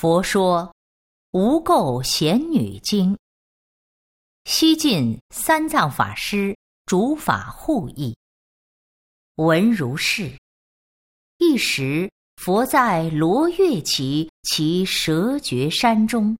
佛说《无垢贤女经》，西晋三藏法师主法护译。闻如是：一时，佛在罗月奇其蛇绝山中，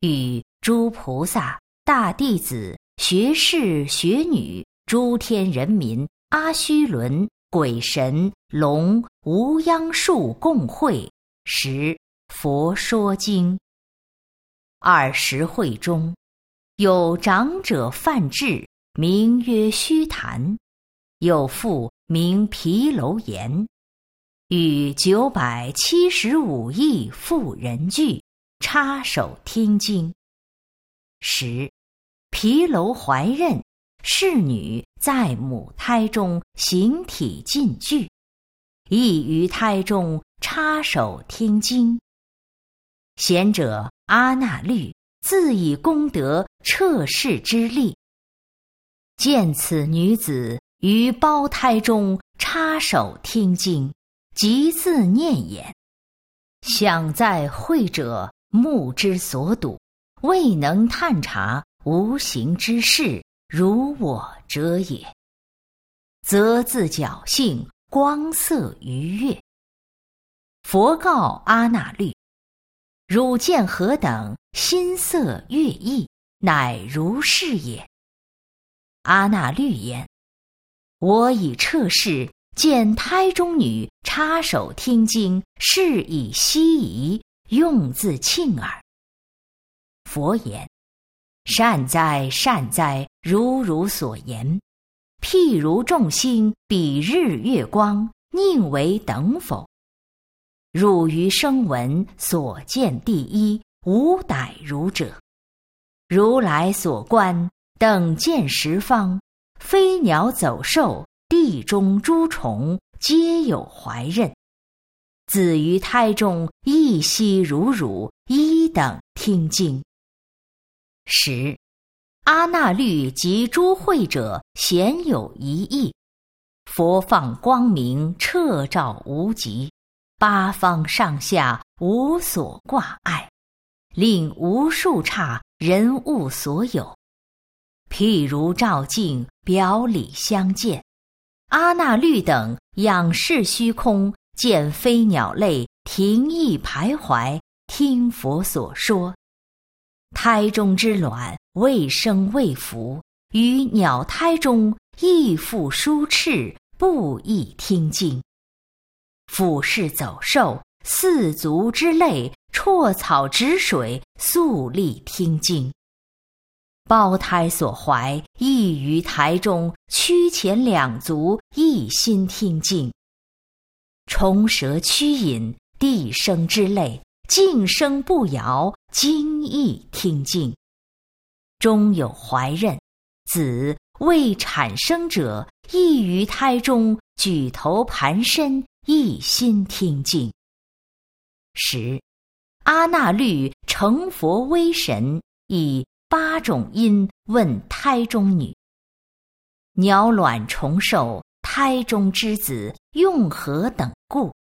与诸菩萨、大弟子、学士、学女、诸天人民、阿须伦、鬼神、龙、无央数共会时。佛说经，二十会中，有长者范志，名曰虚谈；有妇名毗楼言，与九百七十五亿妇人聚，插手听经。十，毗楼怀孕，侍女在母胎中形体尽具，亦于胎中插手听经。贤者阿那律自以功德彻世之力，见此女子于胞胎中插手听经，即自念言：“想在会者目之所睹，未能探察无形之事，如我者也。”则自侥幸光色愉悦。佛告阿那律。汝见何等心色悦意，乃如是也。阿那律言：我以彻视见胎中女插手听经，是以希疑，用自庆耳。佛言：善哉善哉，如汝所言。譬如众星，比日月光，宁为等否？汝于声闻所见第一，无逮如者；如来所观等见十方，飞鸟走兽，地中诸虫，皆有怀孕。子于胎中，一息如汝一等听经。十阿那律及诸会者，鲜有一意。佛放光明，彻照无极。八方上下无所挂碍，令无数刹人物所有。譬如照镜，表里相见。阿那律等仰视虚空，见飞鸟类停意徘徊，听佛所说。胎中之卵未生未服，于鸟胎中亦复舒翅，不亦听经。俯视走兽，四足之类，辍草止水，肃立听经。胞胎所怀，亦于台中，屈前两足，一心听经。虫蛇屈引，地生之类，静声不摇，精意听经。终有怀孕，子未产生者，亦于胎中，举头盘身。一心听经。十，阿那律成佛威神，以八种音问胎中女：鸟卵虫兽，胎中之子用何等故？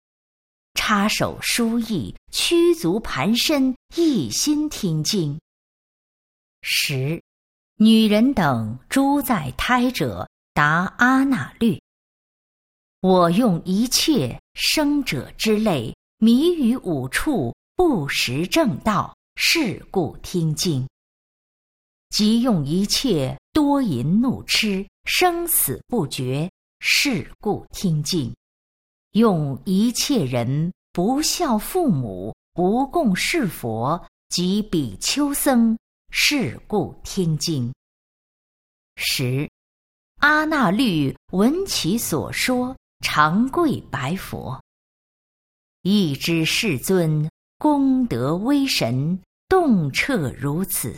插手书意，屈足盘身，一心听经。十，女人等诸在胎者，答阿那律。我用一切生者之类，迷于五处，不识正道，是故听经；即用一切多淫怒痴，生死不绝，是故听经；用一切人不孝父母，不供事佛及比丘僧，是故听经。十阿那律闻其所说。长跪白佛，一知世尊功德威神，动彻如此。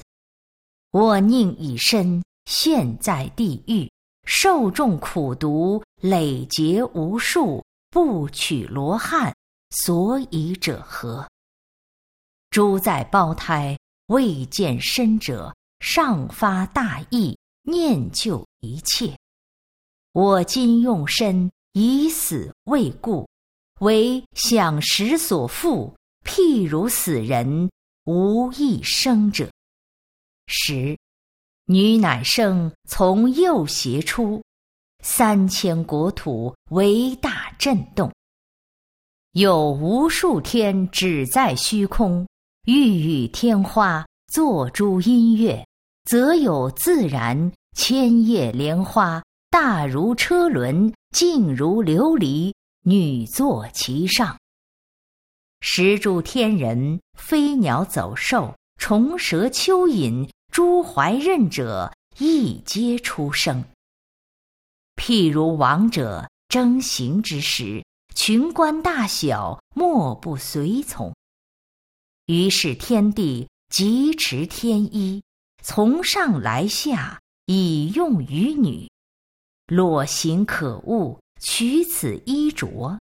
我宁以身现，在地狱，受众苦毒，累劫无数，不取罗汉，所以者何？诸在胞胎未见身者，尚发大意，念救一切。我今用身。以死未故，为享食所缚，譬如死人，无一生者。十，女乃生从右胁出，三千国土为大震动。有无数天只在虚空，欲与天花作诸音乐，则有自然千叶莲花，大如车轮，静如琉璃，女坐其上。石柱天人、飞鸟走兽、虫蛇蚯蚓、诸怀任者，亦皆出生。譬如王者征行之时。群官大小莫不随从。于是天帝即持天衣，从上来下，以用于女。裸形可恶，取此衣着。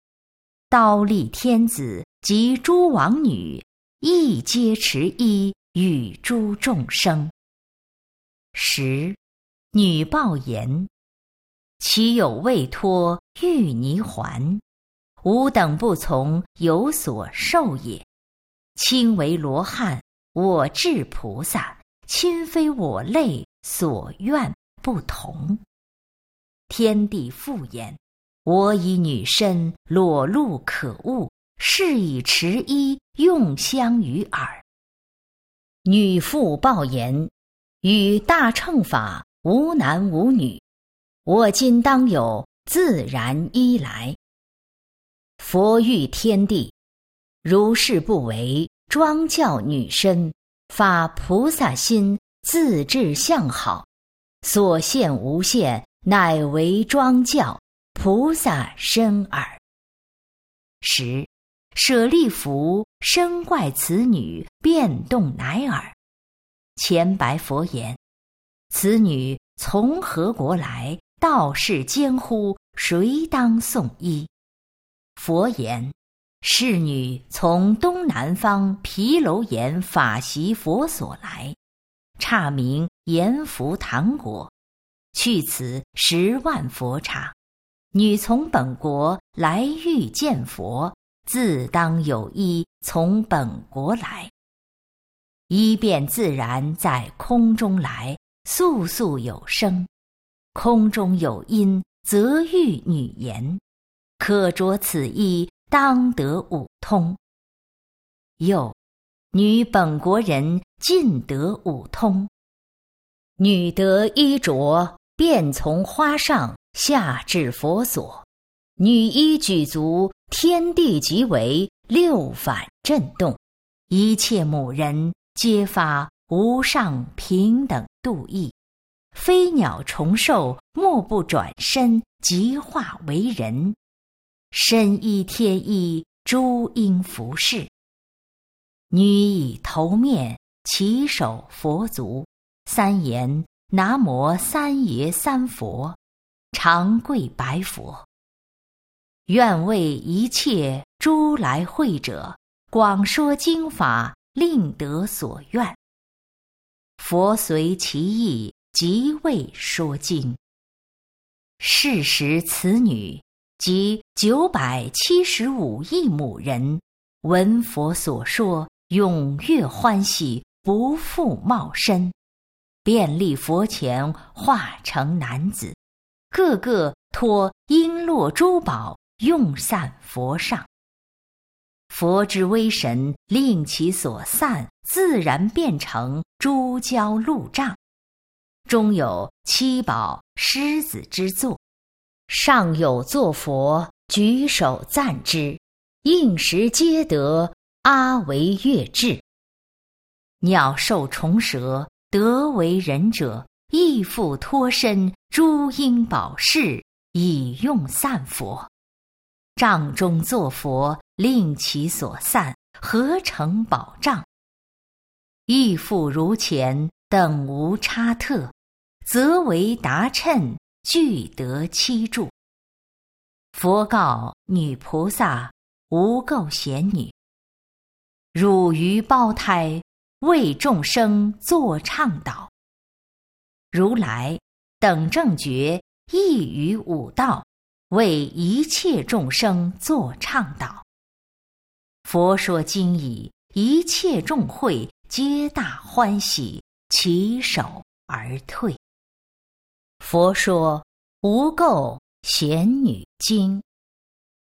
刀立天子及诸王女，亦皆持衣与诸众生。十，女报言：岂有未脱玉泥环？吾等不从，有所受也。亲为罗汉，我至菩萨，亲非我类，所愿不同。天地复言：我以女身裸露可恶，是以持衣用香于耳。女妇报言：与大乘法无男无女，我今当有自然衣来。佛欲天地，如是不为，庄教女身，发菩萨心，自治相好，所现无限，乃为庄教菩萨身耳。十，舍利弗身怪此女，变动乃耳。前白佛言：此女从何国来？道士监乎？谁当送医？佛言：“侍女从东南方毗楼岩法席佛所来，刹名阎浮檀国，去此十万佛刹。女从本国来欲见佛，自当有衣从本国来。衣便自然在空中来，速速有声。空中有音，则欲女言。”可着此衣，当得五通。又，女本国人尽得五通。女得衣着，便从花上下至佛所。女衣举足，天地即为六反震动，一切母人皆发无上平等度意，飞鸟虫兽莫不转身即化为人。身依天衣，诸因服饰。女以头面起手佛足，三言南无三爷三佛，长跪白佛。愿为一切诸来会者，广说经法，令得所愿。佛随其意，即为说经。是时此女。即九百七十五亿母人，闻佛所说，踊跃欢喜，不复冒身，便立佛前，化成男子，个个托璎珞珠宝，用散佛上。佛之威神，令其所散，自然变成诸交路障，中有七宝狮子之座。上有坐佛，举手赞之，应时皆得阿惟越智。鸟兽虫蛇得为人者，亦复脱身诸因宝事，以用散佛。帐中作佛，令其所散，合成宝障。亦复如前，等无差特，则为达称。具得七住。佛告女菩萨：无垢贤女，汝于胞胎为众生作倡导。如来等正觉亦于五道为一切众生作倡导。佛说今已，一切众会皆大欢喜，起手而退。佛说无垢贤女经。